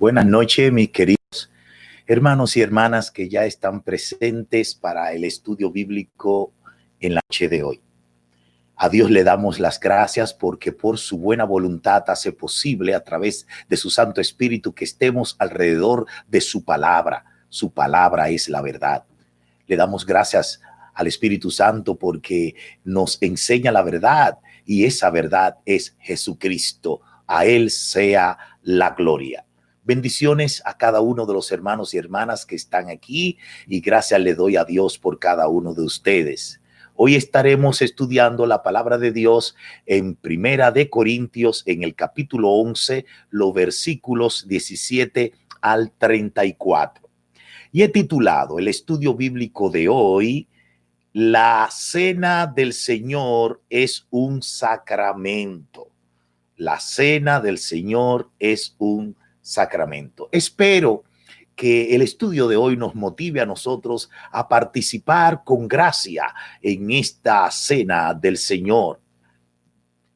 Buenas noches, mis queridos hermanos y hermanas que ya están presentes para el estudio bíblico en la noche de hoy. A Dios le damos las gracias porque por su buena voluntad hace posible a través de su Santo Espíritu que estemos alrededor de su palabra. Su palabra es la verdad. Le damos gracias al Espíritu Santo porque nos enseña la verdad y esa verdad es Jesucristo. A Él sea la gloria. Bendiciones a cada uno de los hermanos y hermanas que están aquí y gracias le doy a Dios por cada uno de ustedes. Hoy estaremos estudiando la palabra de Dios en Primera de Corintios en el capítulo 11, los versículos 17 al 34. Y he titulado el estudio bíblico de hoy La cena del Señor es un sacramento. La cena del Señor es un sacramento. Espero que el estudio de hoy nos motive a nosotros a participar con gracia en esta cena del Señor.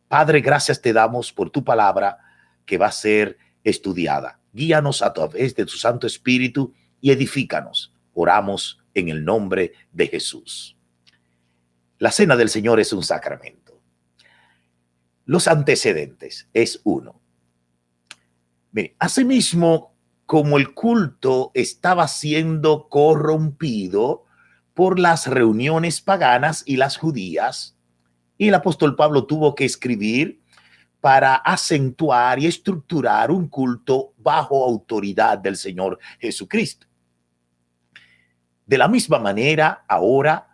Padre, gracias te damos por tu palabra que va a ser estudiada. Guíanos a través de tu Santo Espíritu y edifícanos. Oramos en el nombre de Jesús. La cena del Señor es un sacramento. Los antecedentes es uno. Asimismo, como el culto estaba siendo corrompido por las reuniones paganas y las judías, y el apóstol Pablo tuvo que escribir para acentuar y estructurar un culto bajo autoridad del Señor Jesucristo. De la misma manera, ahora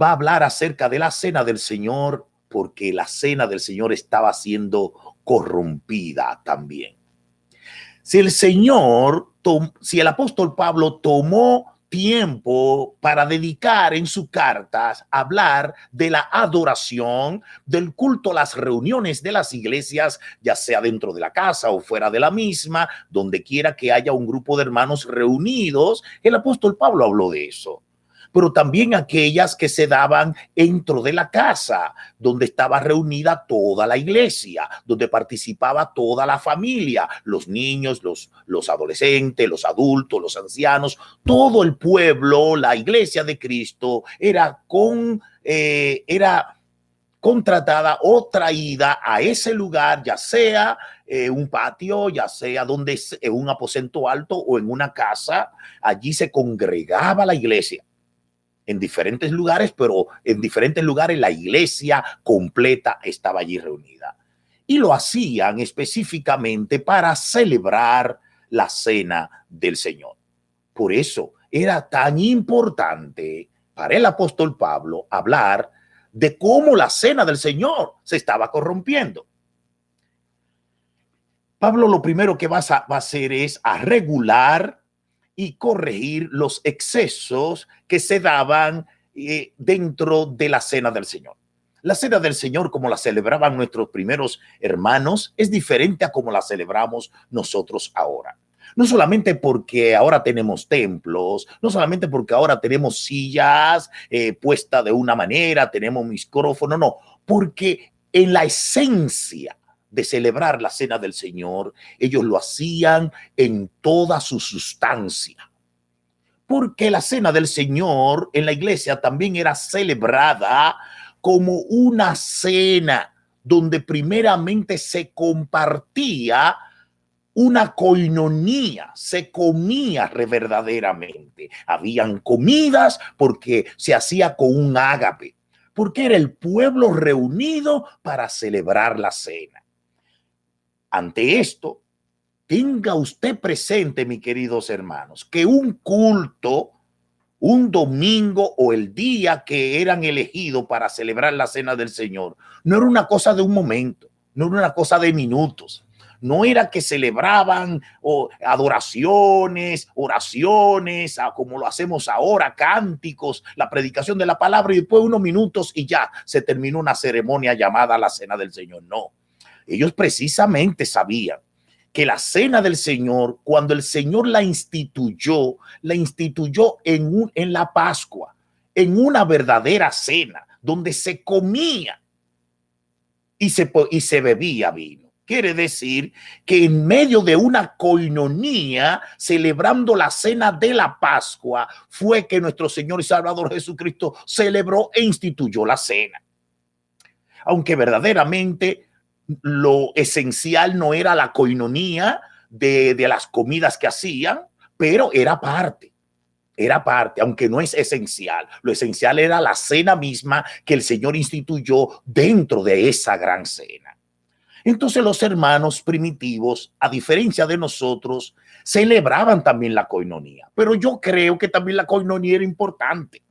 va a hablar acerca de la cena del Señor, porque la cena del Señor estaba siendo corrompida también. Si el Señor, si el apóstol Pablo tomó tiempo para dedicar en sus cartas a hablar de la adoración, del culto, las reuniones de las iglesias, ya sea dentro de la casa o fuera de la misma, donde quiera que haya un grupo de hermanos reunidos, el apóstol Pablo habló de eso pero también aquellas que se daban dentro de la casa, donde estaba reunida toda la iglesia, donde participaba toda la familia, los niños, los, los adolescentes, los adultos, los ancianos, todo el pueblo, la iglesia de Cristo era con, eh, era contratada o traída a ese lugar, ya sea eh, un patio, ya sea donde en un aposento alto o en una casa, allí se congregaba la iglesia en diferentes lugares, pero en diferentes lugares la iglesia completa estaba allí reunida. Y lo hacían específicamente para celebrar la cena del Señor. Por eso era tan importante para el apóstol Pablo hablar de cómo la cena del Señor se estaba corrompiendo. Pablo lo primero que va a, hacer es a regular y corregir los excesos que se daban eh, dentro de la cena del Señor. La cena del Señor, como la celebraban nuestros primeros hermanos, es diferente a como la celebramos nosotros ahora. No solamente porque ahora tenemos templos, no solamente porque ahora tenemos sillas eh, puestas de una manera, tenemos micrófono, no, porque en la esencia de celebrar la cena del Señor, ellos lo hacían en toda su sustancia. Porque la cena del Señor en la iglesia también era celebrada como una cena donde primeramente se compartía una coinonía, se comía verdaderamente. Habían comidas porque se hacía con un ágape, porque era el pueblo reunido para celebrar la cena. Ante esto, tenga usted presente, mis queridos hermanos, que un culto, un domingo o el día que eran elegidos para celebrar la cena del Señor, no era una cosa de un momento, no era una cosa de minutos. No era que celebraban adoraciones, oraciones, como lo hacemos ahora, cánticos, la predicación de la palabra y después unos minutos y ya se terminó una ceremonia llamada la Cena del Señor. No, ellos precisamente sabían que la cena del Señor, cuando el Señor la instituyó, la instituyó en, un, en la Pascua, en una verdadera cena, donde se comía y se, y se bebía vino. Quiere decir que en medio de una coinonía, celebrando la cena de la Pascua, fue que nuestro Señor y Salvador Jesucristo celebró e instituyó la cena. Aunque verdaderamente lo esencial no era la coinonía de, de las comidas que hacían, pero era parte era parte, aunque no es esencial. Lo esencial era la cena misma que el Señor instituyó dentro de esa gran cena. Entonces los hermanos primitivos, a diferencia de nosotros, celebraban también la coinonía. Pero yo creo que también la coinonía era importante,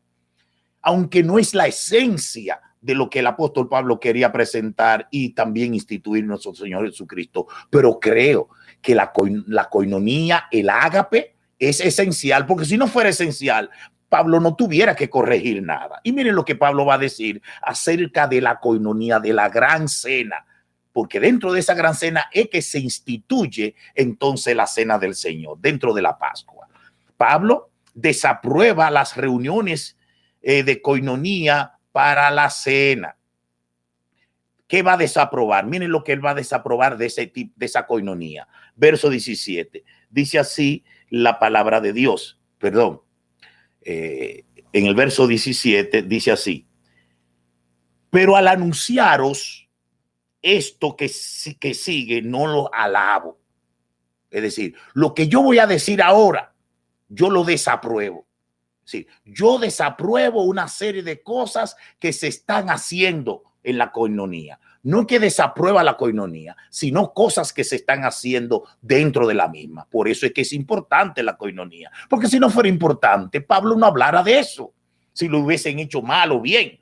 aunque no es la esencia de lo que el apóstol Pablo quería presentar y también instituir nuestro Señor Jesucristo. Pero creo que la, la coinonía, el ágape, es esencial, porque si no fuera esencial, Pablo no tuviera que corregir nada. Y miren lo que Pablo va a decir acerca de la coinonía, de la gran cena porque dentro de esa gran cena es que se instituye entonces la cena del Señor, dentro de la Pascua. Pablo desaprueba las reuniones eh, de coinonía para la cena. ¿Qué va a desaprobar? Miren lo que él va a desaprobar de, ese tipo, de esa coinonía. Verso 17. Dice así la palabra de Dios. Perdón. Eh, en el verso 17 dice así. Pero al anunciaros esto que, que sigue no lo alabo. Es decir, lo que yo voy a decir ahora, yo lo desapruebo. Yo desapruebo una serie de cosas que se están haciendo en la coinonía. No que desaprueba la coinonía, sino cosas que se están haciendo dentro de la misma. Por eso es que es importante la coinonía. Porque si no fuera importante, Pablo no hablara de eso. Si lo hubiesen hecho mal o bien.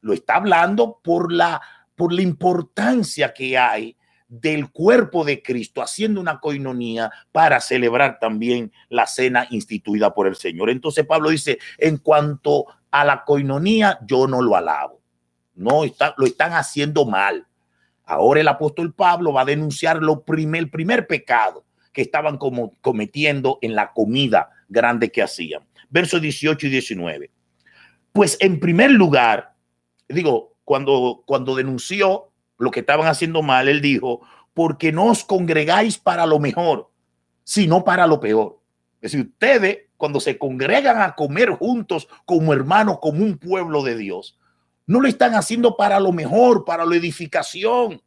Lo está hablando por la por la importancia que hay del cuerpo de Cristo haciendo una coinonía para celebrar también la cena instituida por el Señor. Entonces Pablo dice, en cuanto a la coinonía, yo no lo alabo. No, está, lo están haciendo mal. Ahora el apóstol Pablo va a denunciar lo primer, el primer pecado que estaban como cometiendo en la comida grande que hacían. Versos 18 y 19. Pues en primer lugar, digo, cuando, cuando denunció lo que estaban haciendo mal, él dijo, porque no os congregáis para lo mejor, sino para lo peor. Es decir, ustedes cuando se congregan a comer juntos como hermanos, como un pueblo de Dios, no lo están haciendo para lo mejor, para la edificación,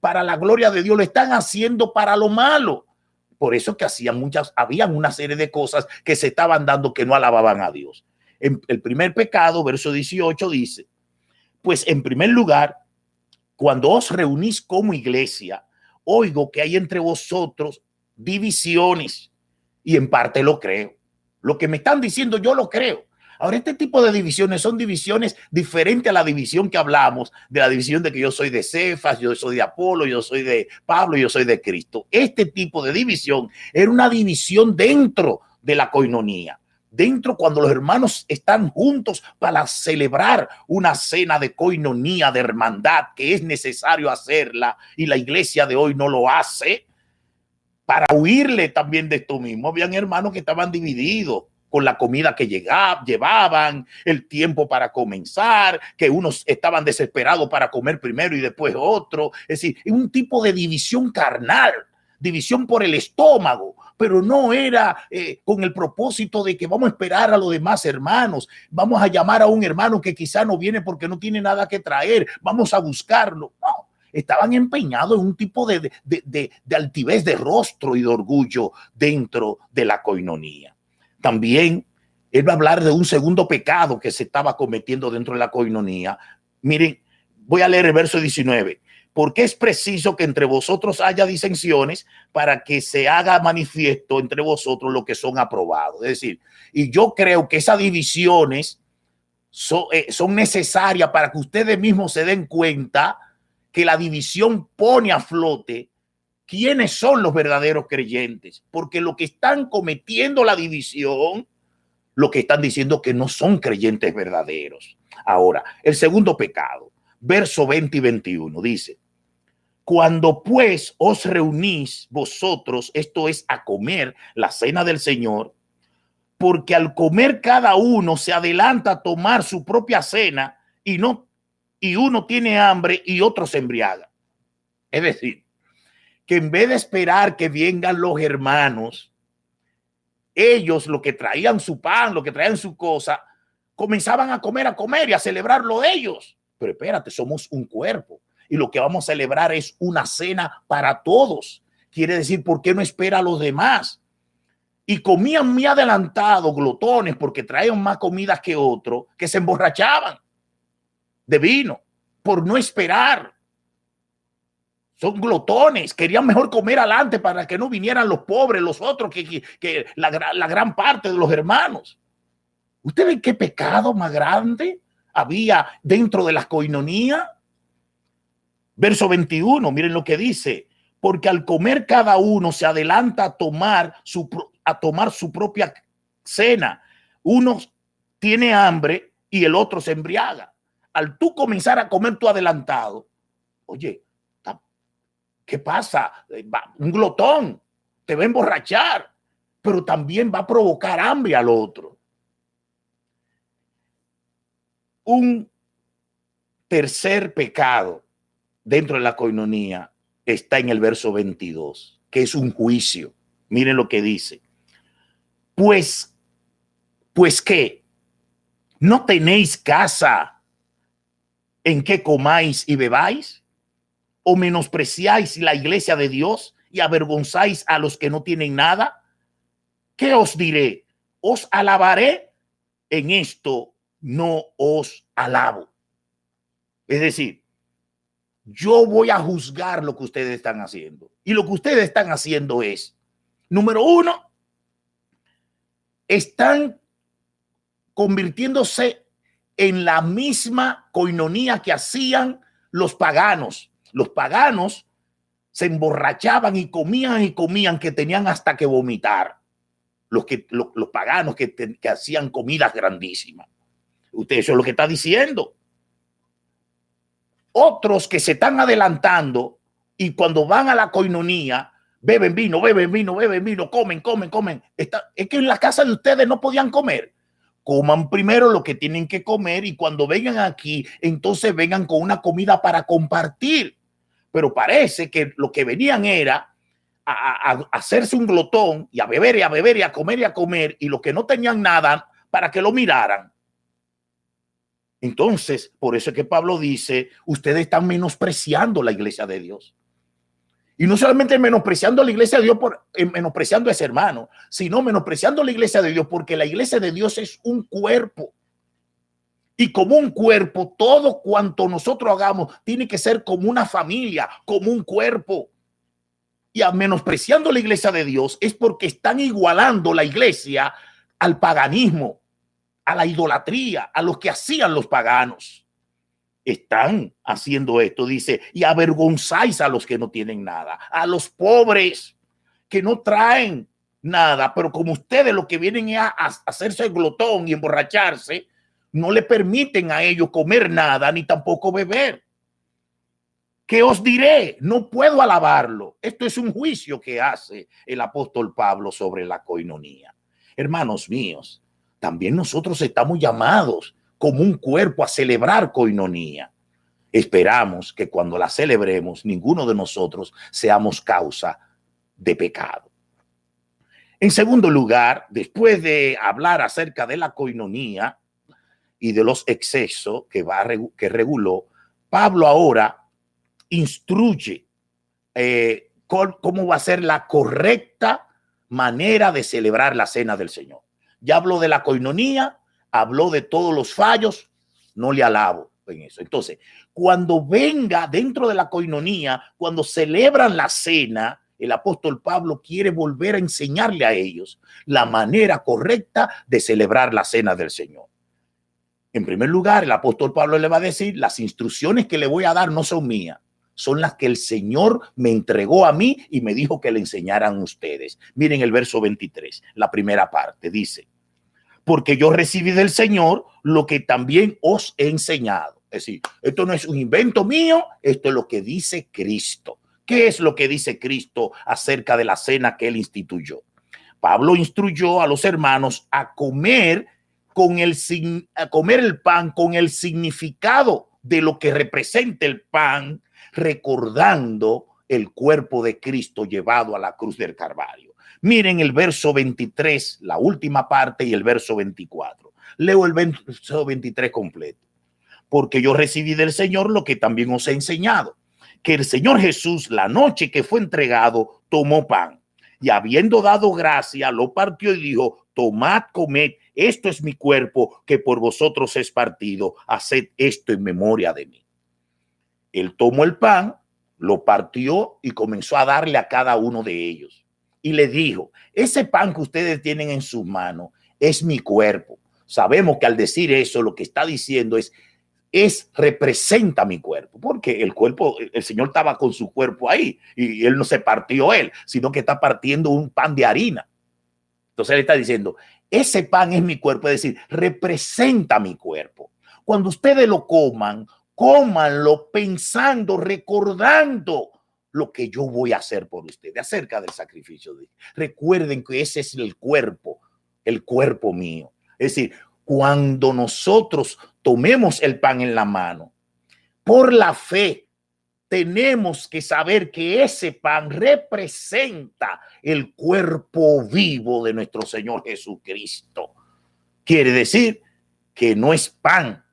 para la gloria de Dios, lo están haciendo para lo malo. Por eso que hacían muchas, habían una serie de cosas que se estaban dando que no alababan a Dios. En el primer pecado, verso 18, dice, pues en primer lugar, cuando os reunís como iglesia, oigo que hay entre vosotros divisiones y en parte lo creo. Lo que me están diciendo yo lo creo. Ahora, este tipo de divisiones son divisiones diferentes a la división que hablamos, de la división de que yo soy de Cefas, yo soy de Apolo, yo soy de Pablo, yo soy de Cristo. Este tipo de división era una división dentro de la coinonía dentro cuando los hermanos están juntos para celebrar una cena de coinonía, de hermandad, que es necesario hacerla y la iglesia de hoy no lo hace, para huirle también de esto mismo. Habían hermanos que estaban divididos con la comida que llegaba, llevaban, el tiempo para comenzar, que unos estaban desesperados para comer primero y después otro. Es decir, un tipo de división carnal, división por el estómago, pero no era eh, con el propósito de que vamos a esperar a los demás hermanos, vamos a llamar a un hermano que quizá no viene porque no tiene nada que traer, vamos a buscarlo. No, estaban empeñados en un tipo de, de, de altivez de rostro y de orgullo dentro de la coinonía. También él va a hablar de un segundo pecado que se estaba cometiendo dentro de la coinonía. Miren, voy a leer el verso 19 porque es preciso que entre vosotros haya disensiones para que se haga manifiesto entre vosotros lo que son aprobados. Es decir, y yo creo que esas divisiones eh, son, necesarias para que ustedes mismos se den cuenta que la división pone a flote quiénes son los verdaderos creyentes, porque lo que están cometiendo la división, lo que están diciendo que no son creyentes verdaderos. Ahora, el segundo pecado, verso 20 y 21, dice, cuando pues os reunís vosotros, esto es a comer la cena del Señor, porque al comer cada uno se adelanta a tomar su propia cena y no y uno tiene hambre y otro se embriaga. Es decir, que en vez de esperar que vengan los hermanos, ellos lo que traían su pan, lo que traían su cosa, comenzaban a comer, a comer y a celebrar lo de ellos. Pero espérate, somos un cuerpo y lo que vamos a celebrar es una cena para todos. Quiere decir, ¿por qué no espera a los demás? Y comían muy adelantado, glotones, porque traían más comidas que otros, que se emborrachaban de vino por no esperar. Son glotones, querían mejor comer adelante para que no vinieran los pobres, los otros, que, que, la, la gran parte de los hermanos. ¿Usted ve qué pecado más grande había dentro de la coinonía? Verso 21, miren lo que dice, porque al comer cada uno se adelanta a tomar su, a tomar su propia cena. Uno tiene hambre y el otro se embriaga. Al tú comenzar a comer tu adelantado, oye, ¿qué pasa? Un glotón te va a emborrachar, pero también va a provocar hambre al otro. Un tercer pecado dentro de la coinonía está en el verso 22, que es un juicio. Miren lo que dice. Pues, pues qué, ¿no tenéis casa en que comáis y bebáis? ¿O menospreciáis la iglesia de Dios y avergonzáis a los que no tienen nada? ¿Qué os diré? ¿Os alabaré? En esto no os alabo. Es decir, yo voy a juzgar lo que ustedes están haciendo. Y lo que ustedes están haciendo es, número uno, están convirtiéndose en la misma coinonía que hacían los paganos. Los paganos se emborrachaban y comían y comían que tenían hasta que vomitar. Los, que, los, paganos que, hacían comidas grandísimas. Usted eso es lo que está diciendo. Otros que se están adelantando y cuando van a la coinonía beben vino, beben vino, beben vino, comen, comen, comen. Está, es que en la casa de ustedes no podían comer. Coman primero lo que tienen que comer y cuando vengan aquí, entonces vengan con una comida para compartir. Pero parece que lo que venían era a, a, hacerse un glotón y a beber y a beber y a comer y a comer y los que no tenían nada para que lo miraran. Entonces, por eso es que Pablo dice, ustedes están menospreciando la iglesia de Dios. Y no solamente menospreciando la iglesia de Dios por eh, menospreciando a ese hermano, sino menospreciando la iglesia de Dios porque la iglesia de Dios es un cuerpo. Y como un cuerpo, todo cuanto nosotros hagamos tiene que ser como una familia, como un cuerpo. Y a menospreciando la iglesia de Dios es porque están igualando la iglesia al paganismo, a la idolatría, a lo que hacían los paganos están haciendo esto, dice, y avergonzáis a los que no tienen nada, a los pobres que no traen nada, pero como ustedes lo que vienen a, hacerse glotón y emborracharse, no le permiten a ellos comer nada ni tampoco beber. ¿Qué os diré? No puedo alabarlo. Esto es un juicio que hace el apóstol Pablo sobre la coinonía. Hermanos míos, también nosotros estamos llamados como un cuerpo a celebrar coinonía. Esperamos que cuando la celebremos, ninguno de nosotros seamos causa de pecado. En segundo lugar, después de hablar acerca de la coinonía y de los excesos que, va, que reguló, Pablo ahora instruye eh, cómo va a ser la correcta manera de celebrar la cena del Señor. Ya habló de la coinonía, habló de todos los fallos, no le alabo en eso. Entonces, cuando venga dentro de la coinonía, cuando celebran la cena, el apóstol Pablo quiere volver a enseñarle a ellos la manera correcta de celebrar la cena del Señor. En primer lugar, el apóstol Pablo le va a decir, las instrucciones que le voy a dar no son mías, son las que el Señor me entregó a mí y me dijo que le enseñaran ustedes. Miren el verso 23, la primera parte, dice, porque yo recibí del Señor lo que también os he enseñado. Es decir, esto no es un invento mío, esto es lo que dice Cristo. ¿Qué es lo que dice Cristo acerca de la cena que él instituyó? Pablo instruyó a los hermanos a comer con el a comer el pan con el significado de lo que representa el pan, recordando el cuerpo de Cristo llevado a la cruz del Calvario. Miren el verso 23, la última parte, y el verso 24. Leo el verso 23 completo. Porque yo recibí del Señor lo que también os he enseñado, que el Señor Jesús, la noche que fue entregado, tomó pan y habiendo dado gracia, lo partió y dijo, tomad, comed, esto es mi cuerpo que por vosotros es partido, haced esto en memoria de mí. Él tomó el pan, lo partió y comenzó a darle a cada uno de ellos. Y le dijo, ese pan que ustedes tienen en sus manos es mi cuerpo. Sabemos que al decir eso, lo que está diciendo es, es representa mi cuerpo, porque el cuerpo, el Señor estaba con su cuerpo ahí y él no se partió él, sino que está partiendo un pan de harina. Entonces él está diciendo, ese pan es mi cuerpo, es decir, representa mi cuerpo. Cuando ustedes lo coman, cómanlo pensando, recordando lo que yo voy a hacer por ustedes acerca del sacrificio. De... Recuerden que ese es el cuerpo, el cuerpo mío. Es decir, cuando nosotros tomemos el pan en la mano, por la fe, tenemos que saber que ese pan representa el cuerpo vivo de nuestro Señor Jesucristo. Quiere decir que no es pan.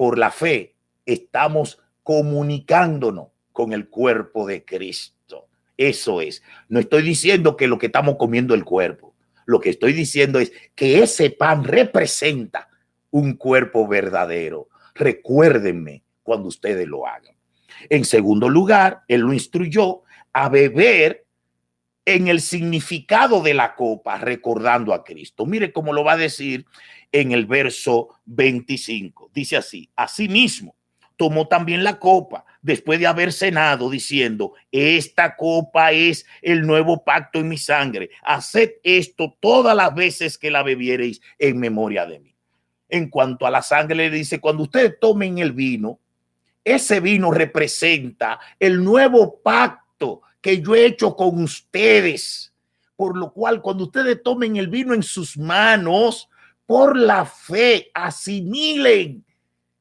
Por la fe estamos comunicándonos con el cuerpo de Cristo. Eso es. No estoy diciendo que lo que estamos comiendo el cuerpo. Lo que estoy diciendo es que ese pan representa un cuerpo verdadero. Recuérdenme cuando ustedes lo hagan. En segundo lugar, él lo instruyó a beber en el significado de la copa, recordando a Cristo. Mire cómo lo va a decir en el verso 25. Dice así, asimismo, tomó también la copa después de haber cenado, diciendo, esta copa es el nuevo pacto en mi sangre. Haced esto todas las veces que la bebiereis en memoria de mí. En cuanto a la sangre, le dice, cuando ustedes tomen el vino, ese vino representa el nuevo pacto que yo he hecho con ustedes. Por lo cual, cuando ustedes tomen el vino en sus manos, por la fe, asimilen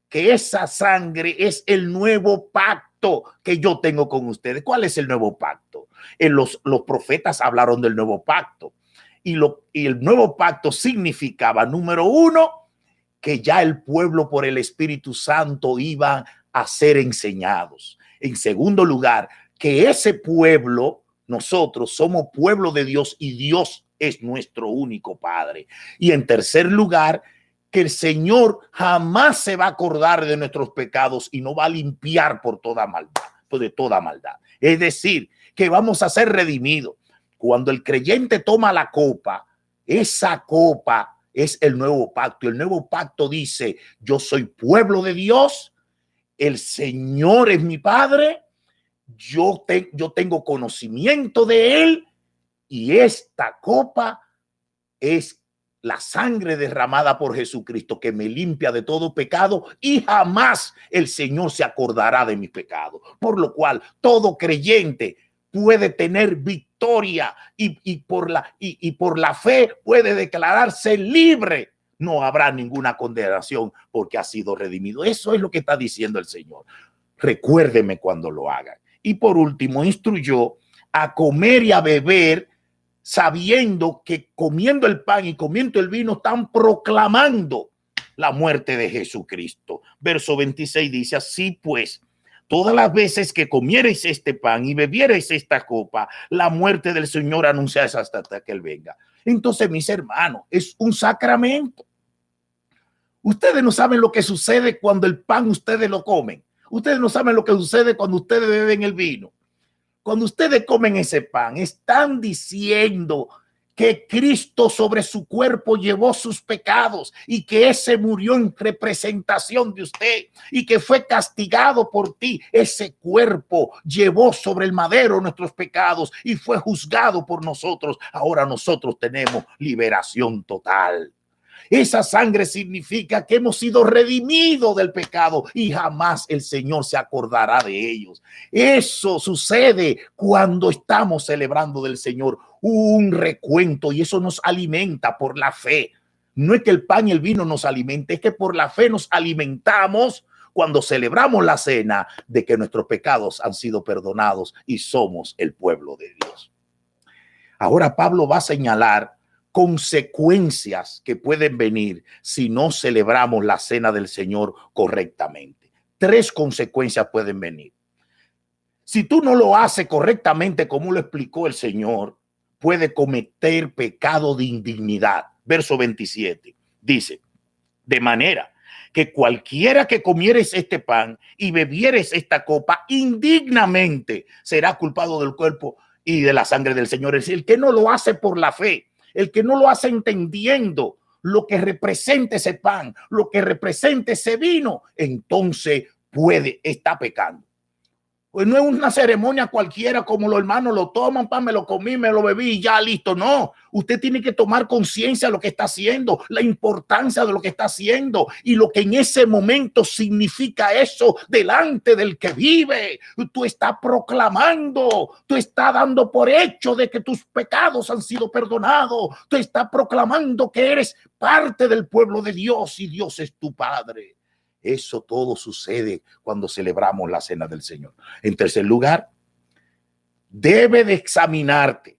que esa sangre es el nuevo pacto que yo tengo con ustedes. ¿Cuál es el nuevo pacto? En los, los profetas hablaron del nuevo pacto. Y, lo, y el nuevo pacto significaba, número uno, que ya el pueblo por el Espíritu Santo iba a ser enseñados. En segundo lugar, que ese pueblo, nosotros somos pueblo de Dios y Dios es nuestro único Padre. Y en tercer lugar, que el Señor jamás se va a acordar de nuestros pecados y no va a limpiar por toda maldad, pues de toda maldad. Es decir, que vamos a ser redimidos. Cuando el creyente toma la copa, esa copa es el nuevo pacto. El nuevo pacto dice, yo soy pueblo de Dios, el Señor es mi Padre, yo, yo tengo conocimiento de Él y esta copa es la sangre derramada por Jesucristo que me limpia de todo pecado y jamás el Señor se acordará de mi pecado. Por lo cual todo creyente puede tener victoria y, por, la, y por la fe puede declararse libre. No habrá ninguna condenación porque ha sido redimido. Eso es lo que está diciendo el Señor. Recuérdeme cuando lo hagan. Y por último, instruyó a comer y a beber sabiendo que comiendo el pan y comiendo el vino están proclamando la muerte de Jesucristo. Verso 26 dice, así pues, todas las veces que comiereis este pan y bebiereis esta copa, la muerte del Señor anunciáis hasta que Él venga. Entonces, mis hermanos, es un sacramento. Ustedes no saben lo que sucede cuando el pan ustedes lo comen. Ustedes no saben lo que sucede cuando ustedes beben el vino. Cuando ustedes comen ese pan, están diciendo que Cristo sobre su cuerpo llevó sus pecados y que ese murió en representación de usted y que fue castigado por ti. Ese cuerpo llevó sobre el madero nuestros pecados y fue juzgado por nosotros. Ahora nosotros tenemos liberación total. Esa sangre significa que hemos sido redimidos del pecado y jamás el Señor se acordará de ellos. Eso sucede cuando estamos celebrando del Señor un recuento y eso nos alimenta por la fe. No es que el pan y el vino nos alimente, es que por la fe nos alimentamos cuando celebramos la cena de que nuestros pecados han sido perdonados y somos el pueblo de Dios. Ahora Pablo va a señalar consecuencias que pueden venir si no celebramos la cena del Señor correctamente. Tres consecuencias pueden venir. Si tú no lo haces correctamente, como lo explicó el Señor, puede cometer pecado de indignidad. Verso 27 dice, de manera que cualquiera que comieres este pan y bebieres esta copa indignamente será culpado del cuerpo y de la sangre del Señor. Es decir, el que no lo hace por la fe, el que no lo hace entendiendo lo que representa ese pan, lo que representa ese vino, entonces puede, estar pecando. Pues no es una ceremonia cualquiera como los hermanos lo toman, pan, me lo comí, me lo bebí y ya listo. No, usted tiene que tomar conciencia de lo que está haciendo, la importancia de lo que está haciendo y lo que en ese momento significa eso delante del que vive. Tú estás proclamando, tú estás dando por hecho de que tus pecados han sido perdonados, tú estás proclamando que eres parte del pueblo de Dios y Dios es tu Padre. Eso todo sucede cuando celebramos la cena del Señor. En tercer lugar, debe de examinarte,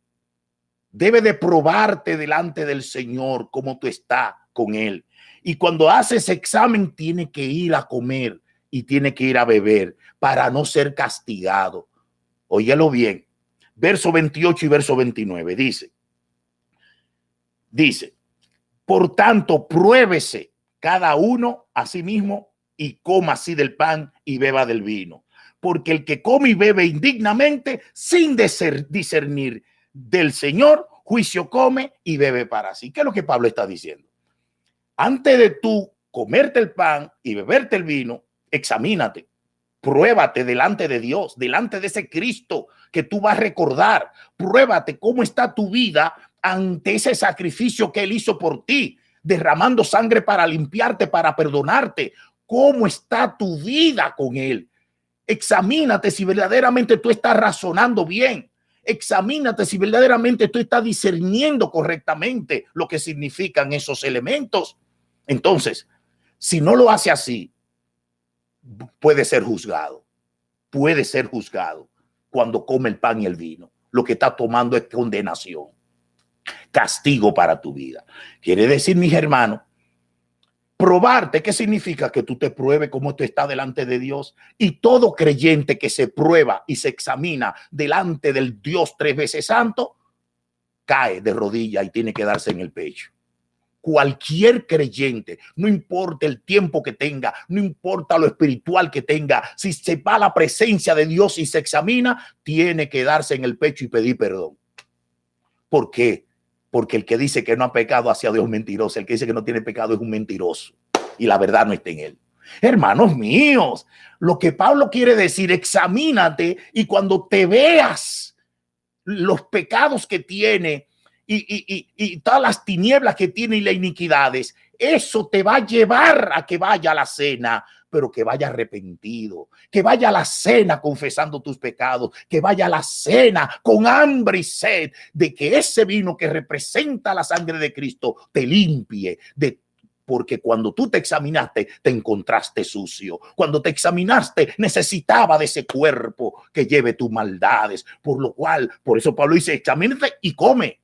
debe de probarte delante del Señor cómo tú estás con Él. Y cuando haces examen, tiene que ir a comer y tiene que ir a beber para no ser castigado. Óyelo bien. Verso 28 y verso 29 dice, dice, por tanto, pruébese cada uno a sí mismo y coma así del pan y beba del vino. Porque el que come y bebe indignamente, sin discernir del Señor, juicio come y bebe para sí. ¿Qué es lo que Pablo está diciendo? Antes de tú comerte el pan y beberte el vino, examínate, pruébate delante de Dios, delante de ese Cristo que tú vas a recordar. Pruébate cómo está tu vida ante ese sacrificio que Él hizo por ti, derramando sangre para limpiarte, para perdonarte cómo está tu vida con Él. Examínate si verdaderamente tú estás razonando bien. Examínate si verdaderamente tú estás discerniendo correctamente lo que significan esos elementos. Entonces, si no lo hace así, puede ser juzgado. Puede ser juzgado cuando come el pan y el vino. Lo que está tomando es condenación, castigo para tu vida. Quiere decir, mis hermanos, Probarte, ¿qué significa? Que tú te pruebes cómo tú estás delante de Dios. Y todo creyente que se prueba y se examina delante del Dios tres veces santo, cae de rodilla y tiene que darse en el pecho. Cualquier creyente, no importa el tiempo que tenga, no importa lo espiritual que tenga, si se va a la presencia de Dios y se examina, tiene que darse en el pecho y pedir perdón. ¿Por qué? Porque el que dice que no ha pecado hacia Dios mentiroso, el que dice que no tiene pecado es un mentiroso y la verdad no está en él. Hermanos míos, lo que Pablo quiere decir, examínate y cuando te veas los pecados que tiene y, y, todas las tinieblas que tiene y las iniquidades, eso te va a llevar a que vaya a la cena pero que vaya arrepentido, que vaya a la cena confesando tus pecados, que vaya a la cena con hambre y sed de que ese vino que representa la sangre de Cristo te limpie de porque cuando tú te examinaste, te encontraste sucio. Cuando te examinaste, necesitaba de ese cuerpo que lleve tus maldades. Por lo cual, por eso Pablo dice, examínate y come.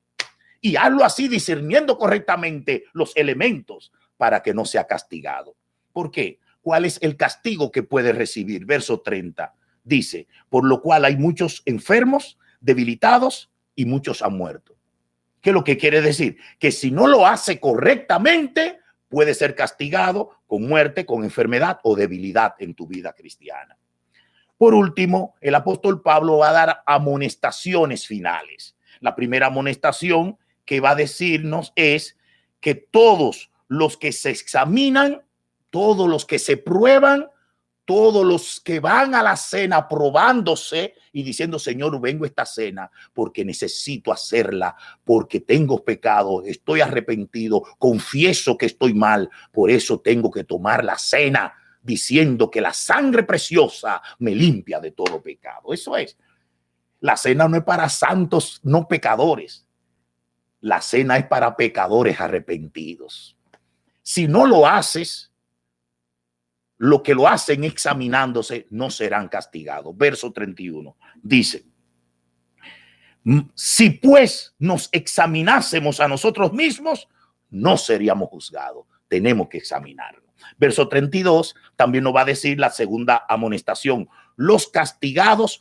Y hazlo así, discerniendo correctamente los elementos para que no sea castigado. ¿Por qué? cuál es el castigo que puede recibir. Verso 30 dice, por lo cual hay muchos enfermos, debilitados y muchos han muerto. ¿Qué es lo que quiere decir? Que si no lo hace correctamente, puede ser castigado con muerte, con enfermedad o debilidad en tu vida cristiana. Por último, el apóstol Pablo va a dar amonestaciones finales. La primera amonestación que va a decirnos es que todos los que se examinan todos los que se prueban, todos los que van a la cena probándose y diciendo, Señor, vengo a esta cena porque necesito hacerla, porque tengo pecado, estoy arrepentido, confieso que estoy mal, por eso tengo que tomar la cena diciendo que la sangre preciosa me limpia de todo pecado. Eso es. La cena no es para santos, no pecadores. La cena es para pecadores arrepentidos. Si no lo haces, lo que lo hacen examinándose no serán castigados. Verso 31 dice, si pues nos examinásemos a nosotros mismos, no seríamos juzgados. Tenemos que examinarnos. Verso 32 también nos va a decir la segunda amonestación. Los castigados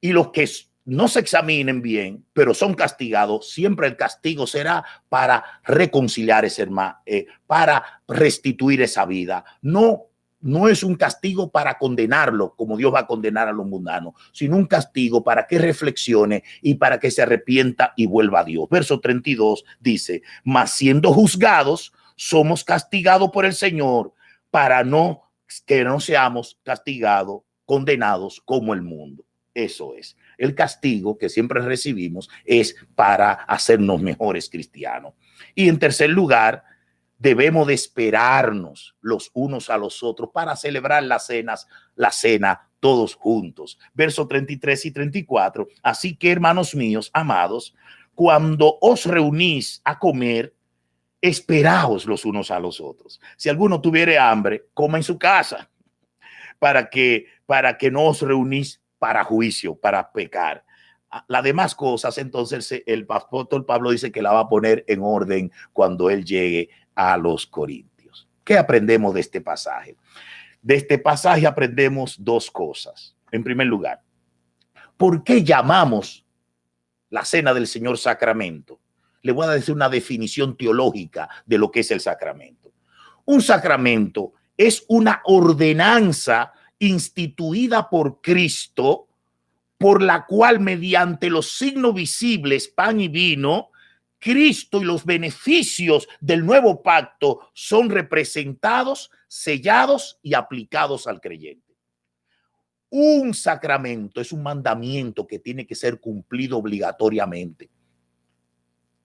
y los que no se examinen bien, pero son castigados, siempre el castigo será para reconciliar ese hermano, eh, para restituir esa vida, no no es un castigo para condenarlo, como Dios va a condenar a los mundanos, sino un castigo para que reflexione y para que se arrepienta y vuelva a Dios. Verso 32 dice, mas siendo juzgados, somos castigados por el Señor para no que no seamos castigados, condenados como el mundo. Eso es. El castigo que siempre recibimos es para hacernos mejores cristianos. Y en tercer lugar, debemos de esperarnos los unos a los otros para celebrar las cenas, la cena todos juntos. Verso 33 y 34. Así que, hermanos míos, amados, cuando os reunís a comer, esperaos los unos a los otros. Si alguno tuviere hambre, coma en su casa, para que para que no os reunís para juicio, para pecar. Las demás cosas, entonces el apóstol Pablo dice que la va a poner en orden cuando él llegue a los Corintios. ¿Qué aprendemos de este pasaje? De este pasaje aprendemos dos cosas. En primer lugar, ¿por qué llamamos la cena del Señor sacramento? Le voy a decir una definición teológica de lo que es el sacramento. Un sacramento es una ordenanza instituida por Cristo, por la cual mediante los signos visibles, pan y vino, Cristo y los beneficios del nuevo pacto son representados, sellados y aplicados al creyente. Un sacramento es un mandamiento que tiene que ser cumplido obligatoriamente.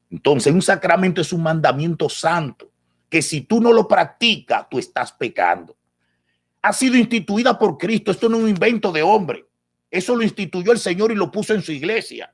Entonces, un sacramento es un mandamiento santo que si tú no lo practicas, tú estás pecando. Ha sido instituida por Cristo. Esto no es un invento de hombre. Eso lo instituyó el Señor y lo puso en su iglesia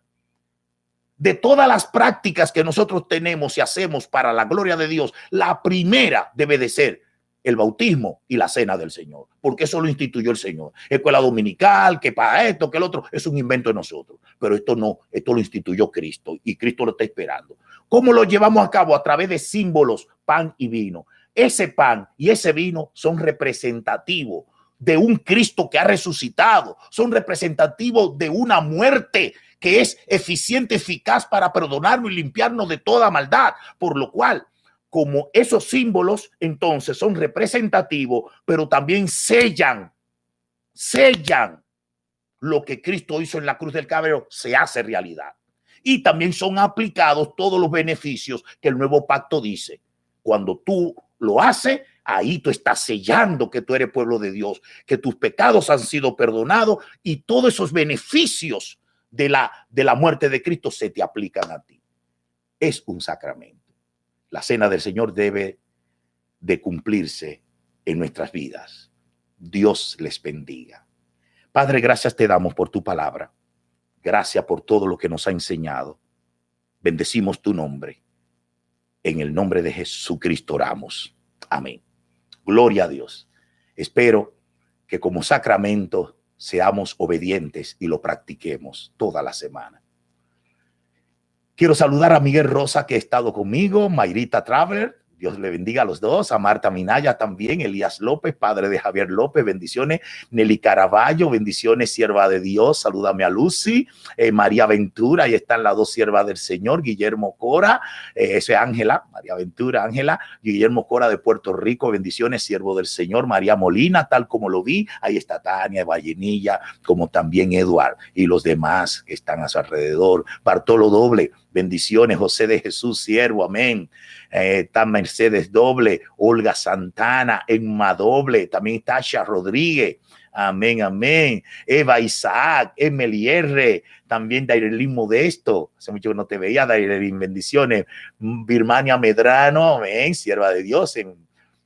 de todas las prácticas que nosotros tenemos y hacemos para la gloria de Dios, la primera debe de ser el bautismo y la cena del Señor, porque eso lo instituyó el Señor. Escuela dominical, que para esto, que el otro, es un invento de nosotros, pero esto no, esto lo instituyó Cristo y Cristo lo está esperando. ¿Cómo lo llevamos a cabo? A través de símbolos, pan y vino. Ese pan y ese vino son representativos de un Cristo que ha resucitado, son representativos de una muerte que es eficiente, eficaz para perdonarnos y limpiarnos de toda maldad. Por lo cual, como esos símbolos entonces son representativos, pero también sellan, sellan lo que Cristo hizo en la cruz del cabello, se hace realidad. Y también son aplicados todos los beneficios que el nuevo pacto dice. Cuando tú lo haces, ahí tú estás sellando que tú eres pueblo de Dios, que tus pecados han sido perdonados y todos esos beneficios de la, de la muerte de Cristo se te aplican a ti. Es un sacramento. La cena del Señor debe de cumplirse en nuestras vidas. Dios les bendiga. Padre, gracias te damos por tu palabra. Gracias por todo lo que nos ha enseñado. Bendecimos tu nombre. En el nombre de Jesucristo oramos. Amén. Gloria a Dios. Espero que como sacramento seamos obedientes y lo practiquemos toda la semana. Quiero saludar a Miguel Rosa que ha estado conmigo, Mayrita Traveler, Dios le bendiga a los dos, a Marta Minaya también, Elías López, padre de Javier López, bendiciones, Nelly Caraballo, bendiciones, sierva de Dios, salúdame a Lucy, eh, María Ventura, ahí están las dos siervas del Señor, Guillermo Cora, eh, eso es Ángela, María Ventura, Ángela, Guillermo Cora de Puerto Rico, bendiciones, siervo del Señor, María Molina, tal como lo vi, ahí está Tania Vallenilla, como también Eduard y los demás que están a su alrededor, Bartolo Doble, bendiciones, José de Jesús, siervo, amén. Eh, está Mercedes Doble, Olga Santana, Emma Doble, también Tasha Rodríguez, amén, amén. Eva Isaac, Emily también Dairelín Modesto, hace mucho que no te veía, Dairelín, bendiciones. Birmania Medrano, amén, sierva de Dios en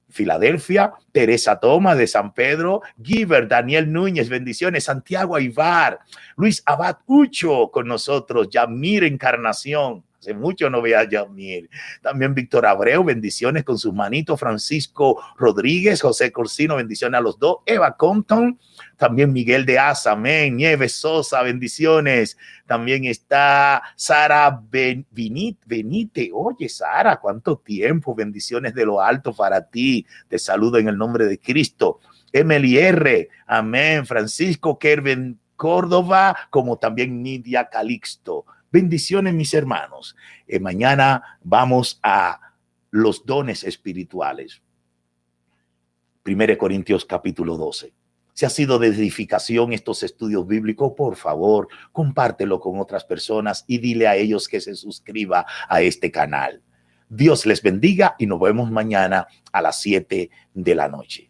Filadelfia, Teresa Toma de San Pedro, Giver, Daniel Núñez, bendiciones, Santiago Aivar, Luis Abad Ucho con nosotros, Yamir Encarnación, Hace mucho no veía a Yamiel. También Víctor Abreu, bendiciones con sus manitos. Francisco Rodríguez, José Corsino, bendiciones a los dos. Eva Compton, también Miguel de Asa, amén. Nieves Sosa, bendiciones. También está Sara Benite. Oye, Sara, ¿cuánto tiempo? Bendiciones de lo alto para ti. Te saludo en el nombre de Cristo. Emily R. Amén. Francisco Kerben Córdoba, como también Nidia Calixto. Bendiciones, mis hermanos. Eh, mañana vamos a los dones espirituales. 1 Corintios capítulo 12. Si ha sido de edificación estos estudios bíblicos, por favor, compártelo con otras personas y dile a ellos que se suscriba a este canal. Dios les bendiga y nos vemos mañana a las 7 de la noche.